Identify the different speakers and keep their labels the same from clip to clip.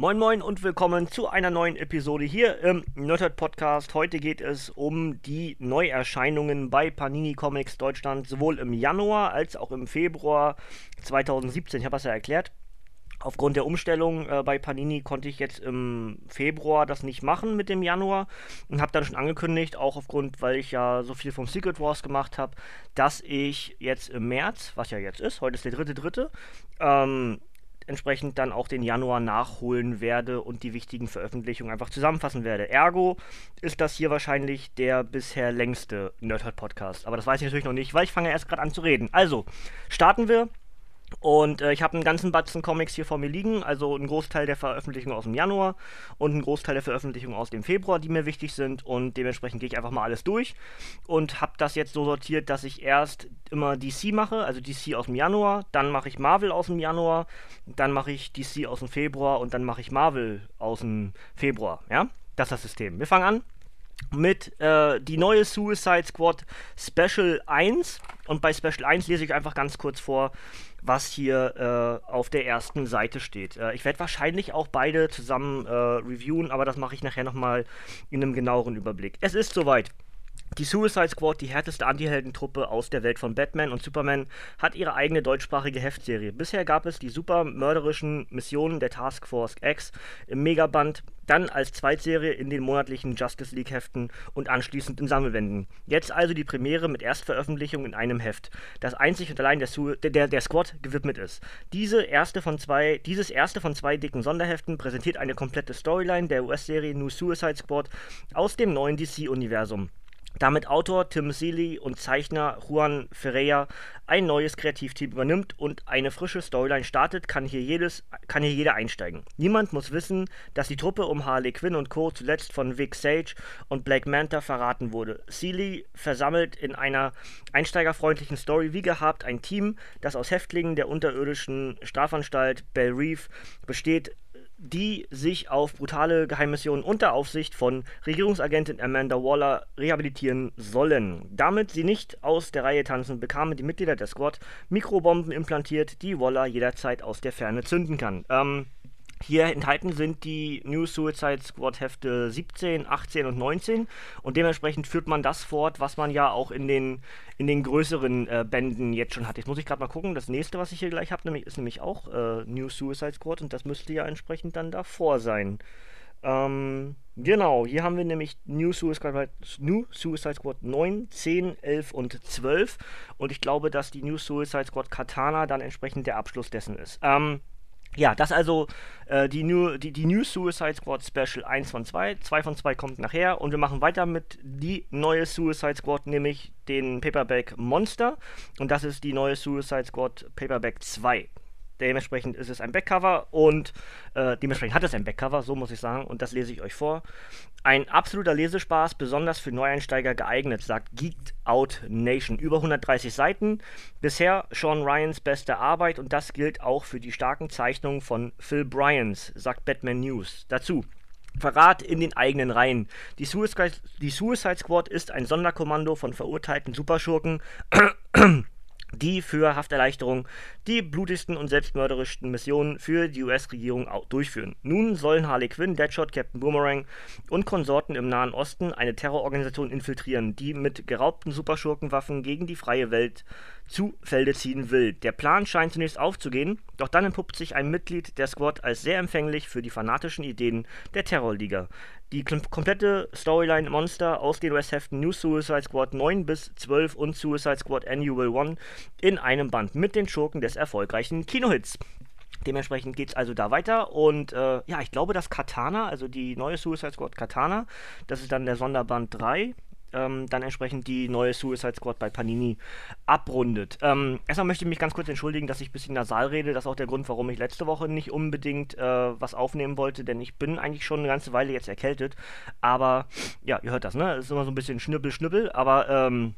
Speaker 1: Moin Moin und willkommen zu einer neuen Episode hier im Nerdhead Podcast. Heute geht es um die Neuerscheinungen bei Panini Comics Deutschland, sowohl im Januar als auch im Februar 2017. Ich habe das ja erklärt. Aufgrund der Umstellung äh, bei Panini konnte ich jetzt im Februar das nicht machen mit dem Januar und habe dann schon angekündigt, auch aufgrund, weil ich ja so viel vom Secret Wars gemacht habe, dass ich jetzt im März, was ja jetzt ist, heute ist der dritte, dritte, ähm, entsprechend dann auch den Januar nachholen werde und die wichtigen Veröffentlichungen einfach zusammenfassen werde. Ergo ist das hier wahrscheinlich der bisher längste Nerdhurt Podcast. Aber das weiß ich natürlich noch nicht, weil ich fange erst gerade an zu reden. Also, starten wir und äh, ich habe einen ganzen Batzen Comics hier vor mir liegen, also einen Großteil der Veröffentlichungen aus dem Januar und einen Großteil der Veröffentlichungen aus dem Februar, die mir wichtig sind. Und dementsprechend gehe ich einfach mal alles durch und habe das jetzt so sortiert, dass ich erst immer DC mache, also DC aus dem Januar, dann mache ich Marvel aus dem Januar, dann mache ich DC aus dem Februar und dann mache ich Marvel aus dem Februar. Ja, das ist das System. Wir fangen an mit äh, die neue Suicide Squad Special 1. Und bei Special 1 lese ich einfach ganz kurz vor, was hier äh, auf der ersten Seite steht. Äh, ich werde wahrscheinlich auch beide zusammen äh, reviewen, aber das mache ich nachher nochmal in einem genaueren Überblick. Es ist soweit. Die Suicide Squad, die härteste Antiheldentruppe aus der Welt von Batman und Superman, hat ihre eigene deutschsprachige Heftserie. Bisher gab es die super mörderischen Missionen der Task Force X im Megaband, dann als Zweitserie in den monatlichen Justice League Heften und anschließend in Sammelwänden. Jetzt also die Premiere mit Erstveröffentlichung in einem Heft, das einzig und allein der, Su der, der Squad gewidmet ist. Diese erste von zwei, dieses erste von zwei dicken Sonderheften präsentiert eine komplette Storyline der US-Serie New Suicide Squad aus dem neuen DC-Universum damit Autor Tim Seeley und Zeichner Juan Ferreira ein neues Kreativteam übernimmt und eine frische Storyline startet, kann hier, jedes, kann hier jeder einsteigen. Niemand muss wissen, dass die Truppe um Harley Quinn und Co. zuletzt von Vic Sage und Black Manta verraten wurde. Seeley versammelt in einer einsteigerfreundlichen Story wie gehabt ein Team, das aus Häftlingen der unterirdischen Strafanstalt Bell Reef besteht, die sich auf brutale Geheimmissionen unter Aufsicht von Regierungsagentin Amanda Waller rehabilitieren sollen. Damit sie nicht aus der Reihe tanzen, bekamen die Mitglieder der Squad Mikrobomben implantiert, die Waller jederzeit aus der Ferne zünden kann. Ähm, hier enthalten sind die New Suicide Squad Hefte 17, 18 und 19 und dementsprechend führt man das fort, was man ja auch in den, in den größeren äh, Bänden jetzt schon hat. Jetzt muss ich gerade mal gucken, das nächste, was ich hier gleich habe, nämlich, ist nämlich auch äh, New Suicide Squad und das müsste ja entsprechend dann davor sein. Ähm, genau, hier haben wir nämlich New Suicide, New Suicide Squad 9, 10, 11 und 12 und ich glaube, dass die New Suicide Squad Katana dann entsprechend der Abschluss dessen ist. Ähm, ja, das also äh, die, New, die, die New Suicide Squad Special 1 von 2. 2 von 2 kommt nachher und wir machen weiter mit die neue Suicide Squad, nämlich den Paperback Monster. Und das ist die neue Suicide Squad Paperback 2. Dementsprechend ist es ein Backcover und äh, dementsprechend hat es ein Backcover, so muss ich sagen, und das lese ich euch vor. Ein absoluter Lesespaß, besonders für Neueinsteiger geeignet, sagt Geeked Out Nation. Über 130 Seiten. Bisher Sean Ryans beste Arbeit und das gilt auch für die starken Zeichnungen von Phil Bryans, sagt Batman News. Dazu Verrat in den eigenen Reihen. Die Suicide, die Suicide Squad ist ein Sonderkommando von verurteilten Superschurken die für Hafterleichterung die blutigsten und selbstmörderischsten Missionen für die US-Regierung durchführen. Nun sollen Harley Quinn, Deadshot, Captain Boomerang und Konsorten im Nahen Osten eine Terrororganisation infiltrieren, die mit geraubten Superschurkenwaffen gegen die freie Welt zu Felde ziehen will. Der Plan scheint zunächst aufzugehen, doch dann entpuppt sich ein Mitglied der Squad als sehr empfänglich für die fanatischen Ideen der Terrorliga. Die komplette Storyline Monster aus den US-Heften New Suicide Squad 9 bis 12 und Suicide Squad Annual 1 in einem Band mit den Schurken des erfolgreichen Kinohits. Dementsprechend geht es also da weiter und äh, ja, ich glaube, dass Katana, also die neue Suicide Squad Katana, das ist dann der Sonderband 3, ähm, dann entsprechend die neue Suicide Squad bei Panini abrundet. Ähm, erstmal möchte ich mich ganz kurz entschuldigen, dass ich ein bisschen nasal rede. Das ist auch der Grund, warum ich letzte Woche nicht unbedingt äh, was aufnehmen wollte, denn ich bin eigentlich schon eine ganze Weile jetzt erkältet. Aber ja, ihr hört das, ne? Es ist immer so ein bisschen Schnippel, Schnippel, aber ähm,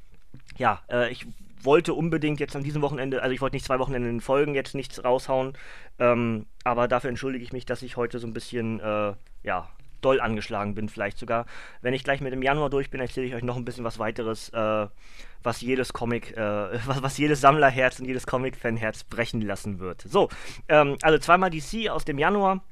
Speaker 1: ja, äh, ich wollte unbedingt jetzt an diesem Wochenende, also ich wollte nicht zwei Wochenende in Folgen jetzt nichts raushauen, ähm, aber dafür entschuldige ich mich, dass ich heute so ein bisschen, äh, ja, doll angeschlagen bin, vielleicht sogar. Wenn ich gleich mit dem Januar durch bin, erzähle ich euch noch ein bisschen was weiteres, äh, was jedes Comic, äh, was, was, jedes Sammlerherz und jedes Comic-Fan-Herz brechen lassen wird. So, ähm, also zweimal DC aus dem Januar.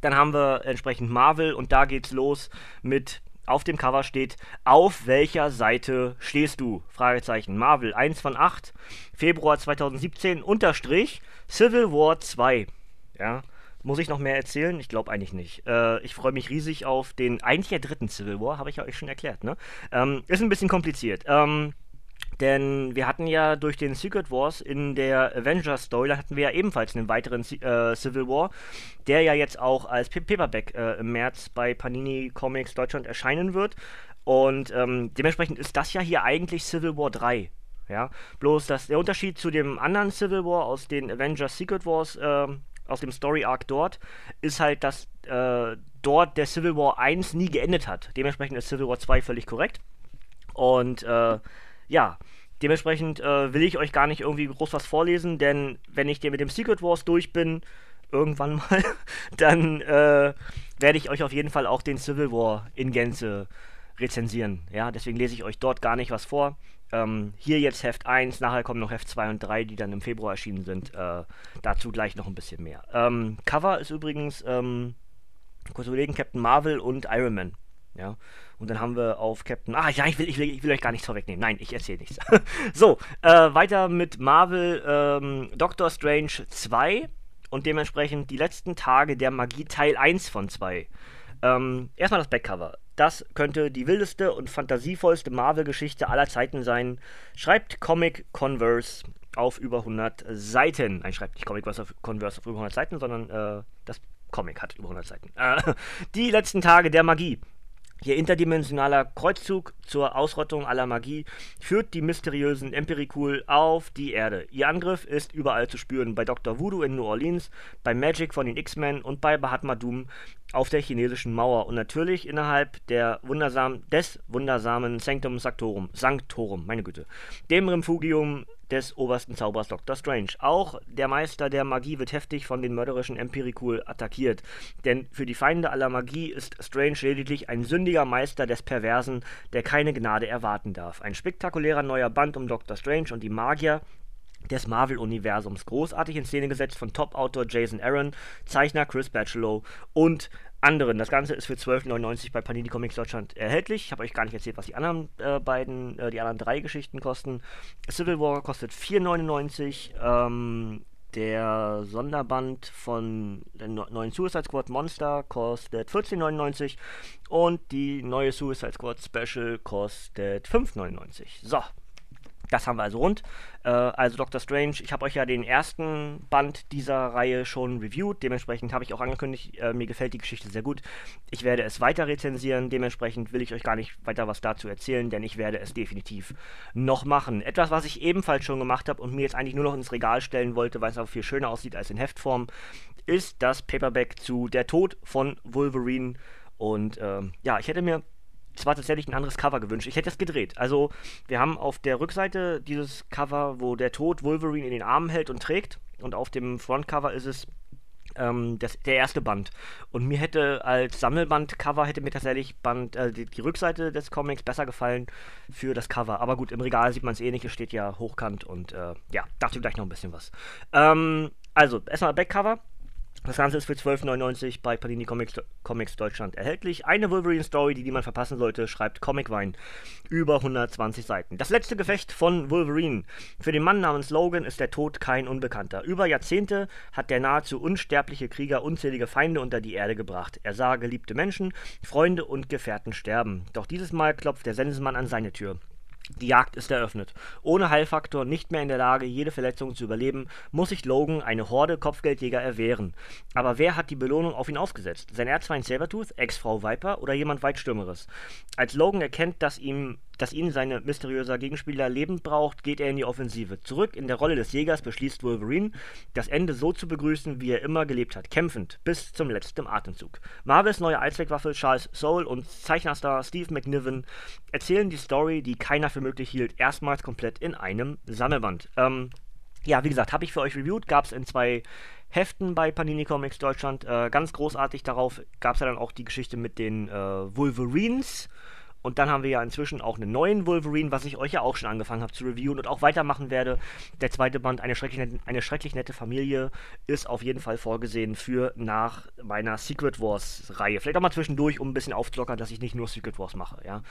Speaker 1: Dann haben wir entsprechend Marvel und da geht's los mit auf dem Cover steht, auf welcher Seite stehst du? Fragezeichen. Marvel 1 von 8, Februar 2017, Unterstrich, Civil War 2. Ja, muss ich noch mehr erzählen? Ich glaube eigentlich nicht. Äh, ich freue mich riesig auf den, eigentlich der dritten Civil War, habe ich ja euch schon erklärt, ne? Ähm, ist ein bisschen kompliziert. Ähm, denn wir hatten ja durch den Secret Wars in der Avengers Story, hatten wir ja ebenfalls einen weiteren äh, Civil War, der ja jetzt auch als Paperback äh, im März bei Panini Comics Deutschland erscheinen wird. Und ähm, dementsprechend ist das ja hier eigentlich Civil War 3. Ja, bloß dass der Unterschied zu dem anderen Civil War aus den Avengers Secret Wars, äh, aus dem Story Arc dort, ist halt, dass äh, dort der Civil War 1 nie geendet hat. Dementsprechend ist Civil War 2 völlig korrekt. Und äh, ja, dementsprechend äh, will ich euch gar nicht irgendwie groß was vorlesen, denn wenn ich dir mit dem Secret Wars durch bin, irgendwann mal, dann äh, werde ich euch auf jeden Fall auch den Civil War in Gänze rezensieren. Ja, deswegen lese ich euch dort gar nicht was vor. Ähm, hier jetzt Heft 1, nachher kommen noch Heft 2 und 3, die dann im Februar erschienen sind. Äh, dazu gleich noch ein bisschen mehr. Ähm, Cover ist übrigens, ähm, kurz überlegen, Captain Marvel und Iron Man. Ja, und dann haben wir auf Captain. Ah, ja, ich will, ich will, ich will euch gar nichts vorwegnehmen. Nein, ich erzähle nichts. so, äh, weiter mit Marvel ähm, Doctor Strange 2 und dementsprechend die letzten Tage der Magie Teil 1 von 2. Ähm, erstmal das Backcover. Das könnte die wildeste und fantasievollste Marvel-Geschichte aller Zeiten sein. Schreibt Comic Converse auf über 100 Seiten. Nein, schreibt nicht Comic Converse auf über 100 Seiten, sondern äh, das Comic hat über 100 Seiten. Äh, die letzten Tage der Magie. Ihr interdimensionaler Kreuzzug zur Ausrottung aller Magie führt die mysteriösen Empirikul auf die Erde. Ihr Angriff ist überall zu spüren, bei Dr. Voodoo in New Orleans, bei Magic von den X-Men und bei Mahatma Doom auf der chinesischen Mauer und natürlich innerhalb der wundersam, des wundersamen Sanctum Sanctorum, Sanctorum, meine Güte, dem Refugium des obersten Zaubers Dr. Strange. Auch der Meister der Magie wird heftig von den mörderischen Empirikul attackiert. Denn für die Feinde aller Magie ist Strange lediglich ein sündiger Meister des Perversen, der keine Gnade erwarten darf. Ein spektakulärer neuer Band um Dr. Strange und die Magier des Marvel-Universums. Großartig in Szene gesetzt von Top-Autor Jason Aaron, Zeichner Chris Bachelot und anderen. Das Ganze ist für 12,99 bei Panini Comics Deutschland erhältlich. Ich habe euch gar nicht erzählt, was die anderen äh, beiden, äh, die anderen drei Geschichten kosten. Civil War kostet 4,99. Ähm, der Sonderband von der neuen Suicide Squad Monster kostet 14,99 und die neue Suicide Squad Special kostet 5,99. So, das haben wir also rund. Äh, also Doctor Strange, ich habe euch ja den ersten Band dieser Reihe schon reviewed. Dementsprechend habe ich auch angekündigt, äh, mir gefällt die Geschichte sehr gut. Ich werde es weiter rezensieren. Dementsprechend will ich euch gar nicht weiter was dazu erzählen, denn ich werde es definitiv noch machen. Etwas, was ich ebenfalls schon gemacht habe und mir jetzt eigentlich nur noch ins Regal stellen wollte, weil es auch viel schöner aussieht als in Heftform, ist das Paperback zu Der Tod von Wolverine. Und ähm, ja, ich hätte mir zwar tatsächlich ein anderes Cover gewünscht. Ich hätte es gedreht. Also, wir haben auf der Rückseite dieses Cover, wo der Tod Wolverine in den Armen hält und trägt. Und auf dem Frontcover ist es ähm, das, der erste Band. Und mir hätte als Sammelband-Cover hätte mir tatsächlich Band, äh, die, die, Rückseite des Comics besser gefallen für das Cover. Aber gut, im Regal sieht man es eh nicht, es steht ja hochkant und äh, ja, dachte gleich noch ein bisschen was. Ähm, also, erstmal Backcover. Das Ganze ist für 12,99 bei Panini Comics, Comics, Deutschland erhältlich. Eine Wolverine-Story, die niemand verpassen sollte, schreibt Comicwein. Über 120 Seiten. Das letzte Gefecht von Wolverine. Für den Mann namens Logan ist der Tod kein Unbekannter. Über Jahrzehnte hat der nahezu unsterbliche Krieger unzählige Feinde unter die Erde gebracht. Er sah geliebte Menschen, Freunde und Gefährten sterben. Doch dieses Mal klopft der Sensenmann an seine Tür. Die Jagd ist eröffnet. Ohne Heilfaktor, nicht mehr in der Lage, jede Verletzung zu überleben, muss sich Logan eine Horde Kopfgeldjäger erwehren. Aber wer hat die Belohnung auf ihn aufgesetzt? Sein Erzfeind Sabertooth, Ex-Frau Viper oder jemand weit Stürmeres? Als Logan erkennt, dass ihm dass ihn sein mysteriöser Gegenspieler lebend braucht, geht er in die Offensive. Zurück in der Rolle des Jägers beschließt Wolverine, das Ende so zu begrüßen, wie er immer gelebt hat, kämpfend, bis zum letzten Atemzug. Marvels neue Allzweckwaffe Charles Soule und Zeichnerstar Steve McNiven erzählen die Story, die keiner für möglich hielt, erstmals komplett in einem Sammelband. Ähm, ja, wie gesagt, habe ich für euch reviewed, gab es in zwei Heften bei Panini Comics Deutschland. Äh, ganz großartig darauf gab es ja dann auch die Geschichte mit den äh, Wolverines Und dann haben wir ja inzwischen auch einen neuen Wolverine, was ich euch ja auch schon angefangen habe zu reviewen und auch weitermachen werde. Der zweite Band, eine schrecklich, nette, eine schrecklich nette Familie, ist auf jeden Fall vorgesehen für nach meiner Secret Wars-Reihe. Vielleicht auch mal zwischendurch, um ein bisschen aufzulockern, dass ich nicht nur Secret Wars mache, ja.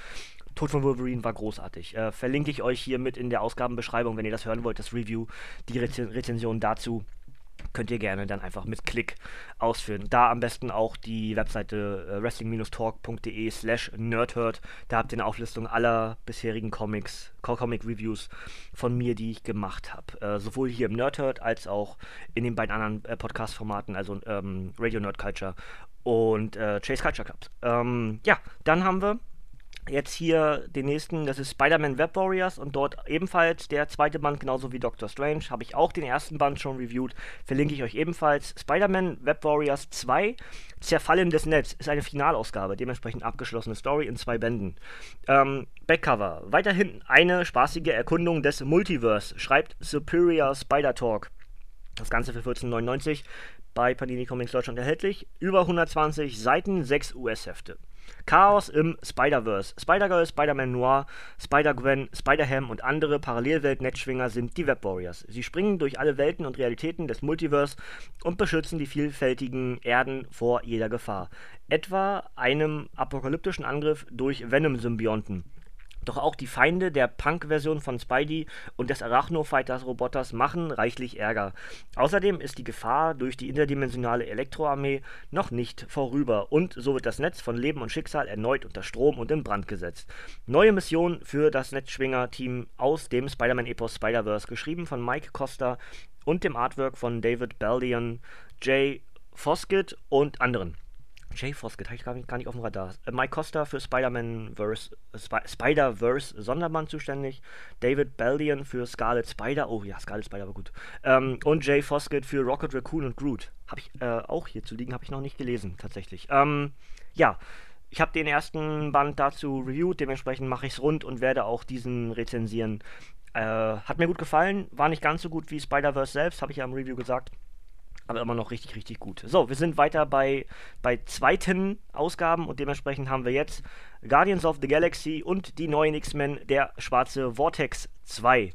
Speaker 1: Tod von Wolverine war großartig. Äh, verlinke ich euch hier mit in der Ausgabenbeschreibung, wenn ihr das hören wollt, das Review, die Rez Rezension dazu könnt ihr gerne dann einfach mit Klick ausführen. Da am besten auch die Webseite äh, wrestling-talk.de slash nerdhurt. Da habt ihr eine Auflistung aller bisherigen Comics, Comic-Reviews von mir, die ich gemacht habe. Äh, sowohl hier im Nerdhurt als auch in den beiden anderen äh, Podcast-Formaten, also ähm, Radio Nerd Culture und äh, Chase Culture Clubs. Ähm, ja, dann haben wir jetzt hier den nächsten, das ist Spider-Man Web Warriors und dort ebenfalls der zweite Band, genauso wie Doctor Strange. Habe ich auch den ersten Band schon reviewed, verlinke ich euch ebenfalls. Spider-Man Web Warriors 2, Zerfallendes Netz, ist eine Finalausgabe, dementsprechend abgeschlossene Story in zwei Bänden. Ähm, Backcover, weiterhin eine spaßige Erkundung des Multiverse, schreibt Superior Spider Talk. Das Ganze für 14,99 bei Panini Comics Deutschland erhältlich. Über 120 Seiten, 6 US-Hefte. Chaos im Spider-Verse. Spider-Girl, Spider-Man Noir, Spider-Gwen, Spider-Ham und andere Parallelwelt-Netzschwinger sind die Web-Warriors. Sie springen durch alle Welten und Realitäten des Multiverse und beschützen die vielfältigen Erden vor jeder Gefahr. Etwa einem apokalyptischen Angriff durch Venom-Symbionten. Doch auch die Feinde der Punk-Version von Spidey und des Arachno-Fighters-Roboters machen reichlich Ärger. Außerdem ist die Gefahr durch die interdimensionale Elektroarmee noch nicht vorüber und so wird das Netz von Leben und Schicksal erneut unter Strom und in Brand gesetzt. Neue Mission für das Netzschwinger-Team aus dem Spider-Man-Epos Spider-Verse, geschrieben von Mike Costa und dem Artwork von David Baldion, Jay Foskett und anderen. Habe ich gar nicht, gar nicht auf dem Radar. Äh, Mike Costa für Spider-Man-Verse, Sp Spider-Verse Sondermann zuständig. David Baldion für Scarlet Spider. Oh ja, Scarlet Spider war gut. Ähm, und Jay Foskett für Rocket Raccoon und Groot. Habe ich äh, auch hier zu liegen, habe ich noch nicht gelesen, tatsächlich. Ähm, ja, ich habe den ersten Band dazu reviewed, dementsprechend mache ich es rund und werde auch diesen rezensieren. Äh, hat mir gut gefallen, war nicht ganz so gut wie Spider-Verse selbst, habe ich ja im Review gesagt aber immer noch richtig, richtig gut. So, wir sind weiter bei, bei zweiten Ausgaben und dementsprechend haben wir jetzt Guardians of the Galaxy und die neuen X-Men, der schwarze Vortex 2.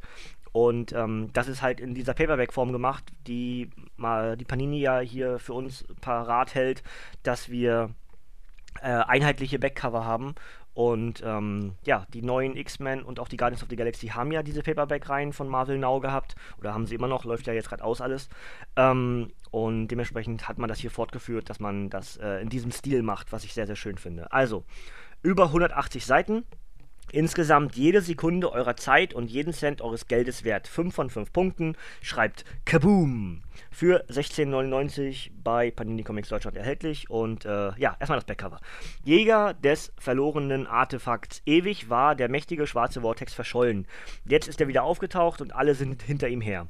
Speaker 1: Und ähm, das ist halt in dieser Paperback-Form gemacht, die mal die Panini ja hier für uns parat hält, dass wir äh, einheitliche Backcover haben und ähm, ja, die neuen X-Men und auch die Guardians of the Galaxy haben ja diese Paperback-Reihen von Marvel Now gehabt. Oder haben sie immer noch, läuft ja jetzt gerade aus alles. Ähm, und dementsprechend hat man das hier fortgeführt, dass man das äh, in diesem Stil macht, was ich sehr, sehr schön finde. Also, über 180 Seiten. Insgesamt jede Sekunde eurer Zeit und jeden Cent eures Geldes wert. 5 von 5 Punkten. Schreibt Kaboom! Für 16,99 bei Panini Comics Deutschland erhältlich. Und äh, ja, erstmal das Backcover. Jäger des verlorenen Artefakts. Ewig war der mächtige schwarze Vortex verschollen. Jetzt ist er wieder aufgetaucht und alle sind hinter ihm her.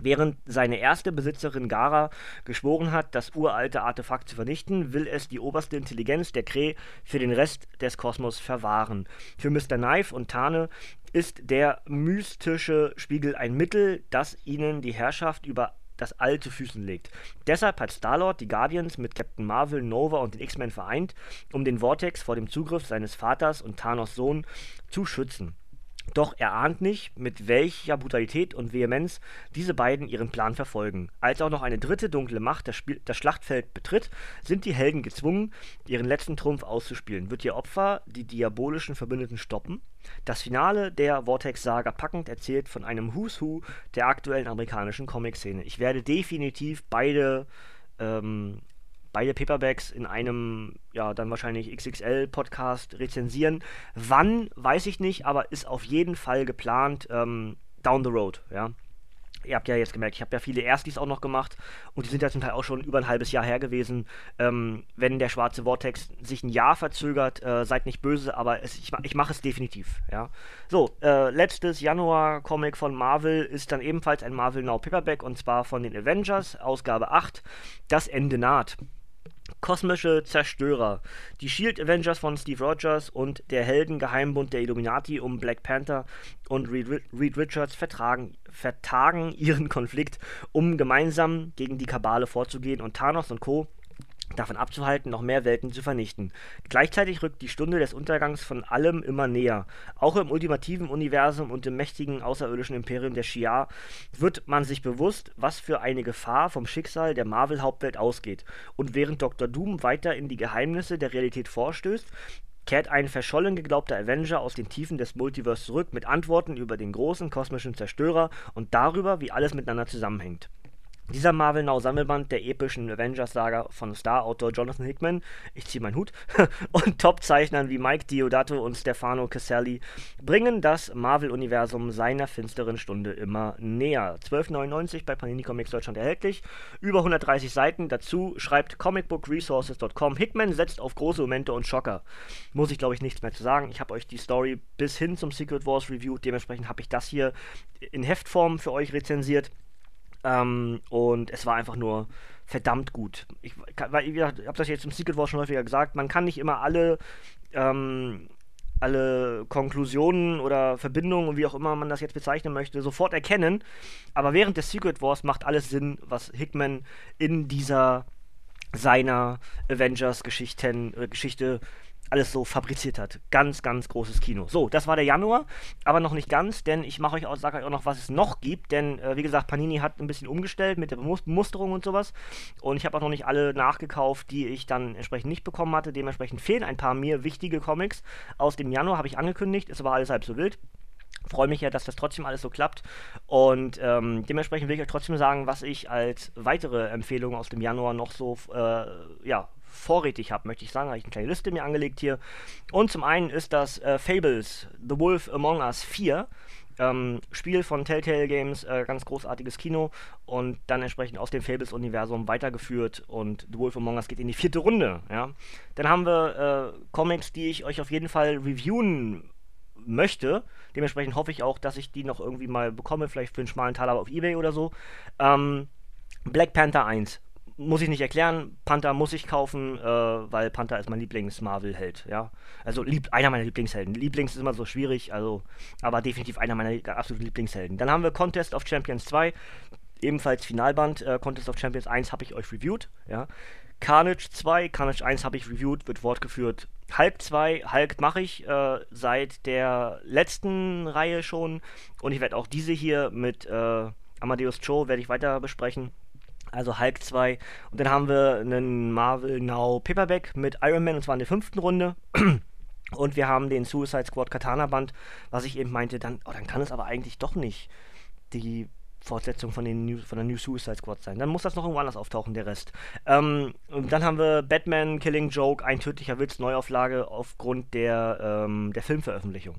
Speaker 1: Während seine erste Besitzerin Gara geschworen hat, das uralte Artefakt zu vernichten, will es die oberste Intelligenz der Kree für den Rest des Kosmos verwahren. Für Mr. Knife und Tane ist der mystische Spiegel ein Mittel, das ihnen die Herrschaft über das All zu Füßen legt. Deshalb hat Star-Lord die Guardians mit Captain Marvel, Nova und den X-Men vereint, um den Vortex vor dem Zugriff seines Vaters und Thanos Sohn zu schützen. Doch er ahnt nicht, mit welcher Brutalität und Vehemenz diese beiden ihren Plan verfolgen. Als auch noch eine dritte dunkle Macht das, Spiel, das Schlachtfeld betritt, sind die Helden gezwungen, ihren letzten Trumpf auszuspielen. Wird ihr Opfer die diabolischen Verbündeten stoppen? Das Finale der Vortex-Saga packend erzählt von einem Who's Who der aktuellen amerikanischen Comic-Szene. Ich werde definitiv beide ähm, beide Paperbacks in einem, ja, dann wahrscheinlich XXL-Podcast rezensieren. Wann, weiß ich nicht, aber ist auf jeden Fall geplant ähm, down the road, ja. Ihr habt ja jetzt gemerkt, ich habe ja viele Erstis auch noch gemacht und die sind ja zum Teil auch schon über ein halbes Jahr her gewesen. Ähm, wenn der schwarze Vortex sich ein Jahr verzögert, äh, seid nicht böse, aber es, ich, ich mache es definitiv. Ja. So, äh, letztes Januar-Comic von Marvel ist dann ebenfalls ein Marvel Now Paperback und zwar von den Avengers, Ausgabe 8. Das Ende naht. Kosmische Zerstörer. Die Shield Avengers von Steve Rogers und der Heldengeheimbund der Illuminati um Black Panther und Reed, Richards vertragen, vertagen ihren Konflikt, um gemeinsam gegen die Kabale vorzugehen und Thanos und Co davon abzuhalten, noch mehr Welten zu vernichten. Gleichzeitig rückt die Stunde des Untergangs von allem immer näher. Auch im ultimativen Universum und im mächtigen außerirdischen Imperium der Shi'ar wird man sich bewusst, was für eine Gefahr vom Schicksal der Marvel-Hauptwelt ausgeht. Und während Dr. Doom weiter in die Geheimnisse der Realität vorstößt, kehrt ein verschollen geglaubter Avenger aus den Tiefen des Multiverse zurück mit Antworten über den großen kosmischen Zerstörer und darüber, wie alles miteinander zusammenhängt. Dieser Marvel Now Sammelband der epischen Avengers-Saga von Star-Autor Jonathan Hickman, ich ziehe meinen Hut, und Top-Zeichnern wie Mike Diodato und Stefano Caselli bringen das Marvel-Universum seiner finsteren Stunde immer näher. 12,99 bei Panini Comics Deutschland erhältlich, über 130 Seiten. Dazu schreibt comicbookresources.com, Hickman setzt auf große Momente und Schocker. Muss ich, glaube ich, nichts mehr zu sagen. Ich habe euch die Story bis hin zum Secret Wars Review, dementsprechend habe ich das hier in Heftform für euch rezensiert. Ähm, und es war einfach nur verdammt gut. Ich, weil, habe das jetzt im Secret War schon häufiger gesagt, man kann nicht immer alle, ähm, alle Konklusionen oder Verbindungen, wie auch immer man das jetzt bezeichnen möchte, sofort erkennen. Aber während des Secret Wars macht alles Sinn, was Hickman in dieser seiner Avengers-Geschichten, äh, Geschichte alles so fabriziert hat. Ganz, ganz großes Kino. So, das war der Januar, aber noch nicht ganz, denn ich mache euch auch, sage euch auch noch, was es noch gibt, denn äh, wie gesagt, Panini hat ein bisschen umgestellt mit der Bemusterung und sowas und ich habe auch noch nicht alle nachgekauft, die ich dann entsprechend nicht bekommen hatte. Dementsprechend fehlen ein paar mir wichtige Comics aus dem Januar, habe ich angekündigt, ist aber alles halb so wild freue mich ja, dass das trotzdem alles so klappt. Und ähm, dementsprechend will ich euch trotzdem sagen, was ich als weitere Empfehlung aus dem Januar noch so äh, ja, vorrätig habe, möchte ich sagen. Habe ich eine kleine Liste mir angelegt hier. Und zum einen ist das äh, Fables The Wolf Among Us 4. Ähm, Spiel von Telltale Games, äh, ganz großartiges Kino und dann entsprechend aus dem Fables-Universum weitergeführt und The Wolf Among Us geht in die vierte Runde. Ja. Dann haben wir äh, Comics, die ich euch auf jeden Fall reviewen möchte. Dementsprechend hoffe ich auch, dass ich die noch irgendwie mal bekomme, vielleicht für einen schmalen Taler auf Ebay oder so. Ähm, Black Panther 1 muss ich nicht erklären. Panther muss ich kaufen, äh, weil Panther ist mein Lieblings-Marvel-Held, ja. Also lieb, einer meiner Lieblingshelden. Lieblings ist immer so schwierig, also, aber definitiv einer meiner absoluten Lieblingshelden. Dann haben wir Contest of Champions 2, ebenfalls Finalband. Äh, Contest of Champions 1 habe ich euch reviewed, ja. Carnage 2, Carnage 1 habe ich reviewed, wird fortgeführt. Hulk 2, Hulk mache ich äh, seit der letzten Reihe schon und ich werde auch diese hier mit äh, Amadeus Cho werde ich weiter besprechen. Also Hulk 2. Und dann haben wir einen Marvel Now Paperback mit Iron Man und zwar in der fünften Runde. Und wir haben den Suicide Squad Katana Band, was ich eben meinte, dann, oh, dann kann es aber eigentlich doch nicht die Fortsetzung von, den New, von der New Suicide Squad sein. Dann muss das noch irgendwo anders auftauchen, der Rest. Ähm, und dann haben wir Batman Killing Joke, ein tödlicher Witz, Neuauflage aufgrund der, ähm, der Filmveröffentlichung.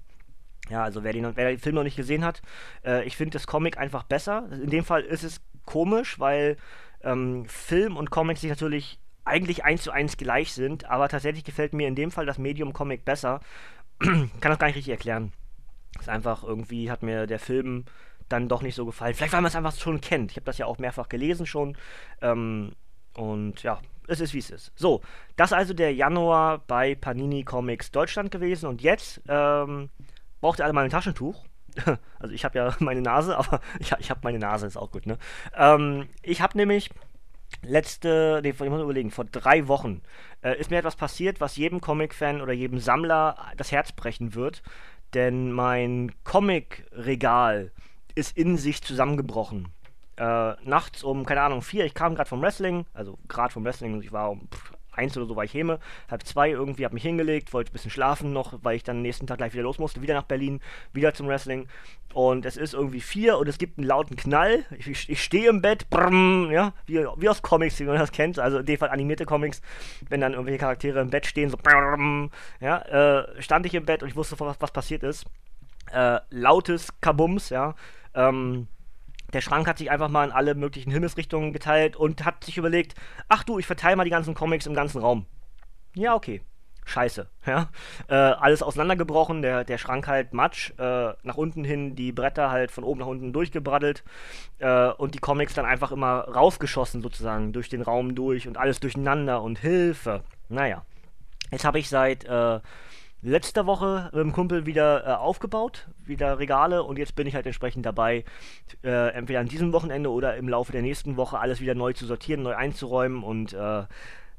Speaker 1: Ja, also wer den, wer den Film noch nicht gesehen hat, äh, ich finde das Comic einfach besser. In dem Fall ist es komisch, weil ähm, Film und Comics sich natürlich eigentlich eins zu eins gleich sind, aber tatsächlich gefällt mir in dem Fall das Medium Comic besser. Kann das gar nicht richtig erklären. ist einfach irgendwie hat mir der Film dann doch nicht so gefallen. Vielleicht weil man es einfach schon kennt. Ich habe das ja auch mehrfach gelesen schon. Ähm, und ja, es ist wie es ist. So, das also der Januar bei Panini Comics Deutschland gewesen. Und jetzt ähm, braucht ihr alle mal ein Taschentuch. Also ich habe ja meine Nase, aber ja, ich habe meine Nase, ist auch gut, ne? Ähm, ich habe nämlich letzte, nee, ich muss überlegen, vor drei Wochen äh, ist mir etwas passiert, was jedem Comic-Fan oder jedem Sammler das Herz brechen wird. Denn mein Comic-Regal ist in sich zusammengebrochen. Äh, nachts um, keine Ahnung, vier, ich kam gerade vom Wrestling, also gerade vom Wrestling und ich war um pff, eins oder so war ich heme, halb zwei irgendwie, hab mich hingelegt, wollte ein bisschen schlafen noch, weil ich dann nächsten Tag gleich wieder los musste, wieder nach Berlin, wieder zum Wrestling. Und es ist irgendwie vier und es gibt einen lauten Knall. Ich, ich stehe im Bett, brrm, ja, wie, wie aus Comics, wie man das kennt, also in dem Fall animierte Comics, wenn dann irgendwelche Charaktere im Bett stehen, so brrm, ja, äh, stand ich im Bett und ich wusste was, was passiert ist. Äh, lautes Kabums, ja, ähm, der Schrank hat sich einfach mal in alle möglichen Himmelsrichtungen geteilt und hat sich überlegt, ach du, ich verteile mal die ganzen Comics im ganzen Raum. Ja, okay. Scheiße, ja. Äh, alles auseinandergebrochen, der, der Schrank halt Matsch, äh, nach unten hin, die Bretter halt von oben nach unten durchgebraddelt äh, und die Comics dann einfach immer rausgeschossen sozusagen, durch den Raum durch und alles durcheinander und Hilfe. Naja. Jetzt habe ich seit äh, letzter Woche mit dem Kumpel wieder äh, aufgebaut, wieder Regale und jetzt bin ich halt entsprechend dabei, äh, entweder an diesem Wochenende oder im Laufe der nächsten Woche alles wieder neu zu sortieren, neu einzuräumen und äh,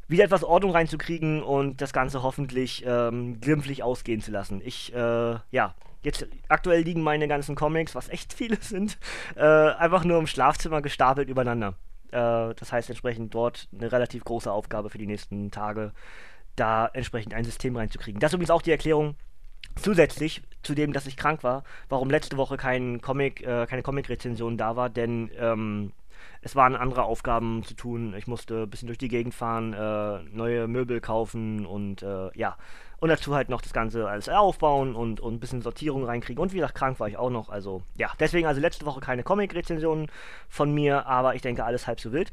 Speaker 1: wieder etwas Ordnung reinzukriegen und das Ganze hoffentlich ähm, glimpflich ausgehen zu lassen. Ich, äh, ja, jetzt aktuell liegen meine ganzen Comics, was echt viele sind, äh, einfach nur im Schlafzimmer gestapelt übereinander. Äh, das heißt entsprechend dort eine relativ große Aufgabe für die nächsten Tage, da entsprechend ein System reinzukriegen. Das ist übrigens auch die Erklärung, Zusätzlich zu dem, dass ich krank war, warum letzte Woche kein Comic, äh, keine Comic-Rezension da war, denn ähm, es waren andere Aufgaben zu tun. Ich musste ein bisschen durch die Gegend fahren, äh, neue Möbel kaufen und äh, ja. Und dazu halt noch das Ganze alles aufbauen und, und ein bisschen Sortierung reinkriegen. Und wie gesagt, krank war ich auch noch. Also ja, deswegen also letzte Woche keine Comic-Rezensionen von mir, aber ich denke alles halb so wild.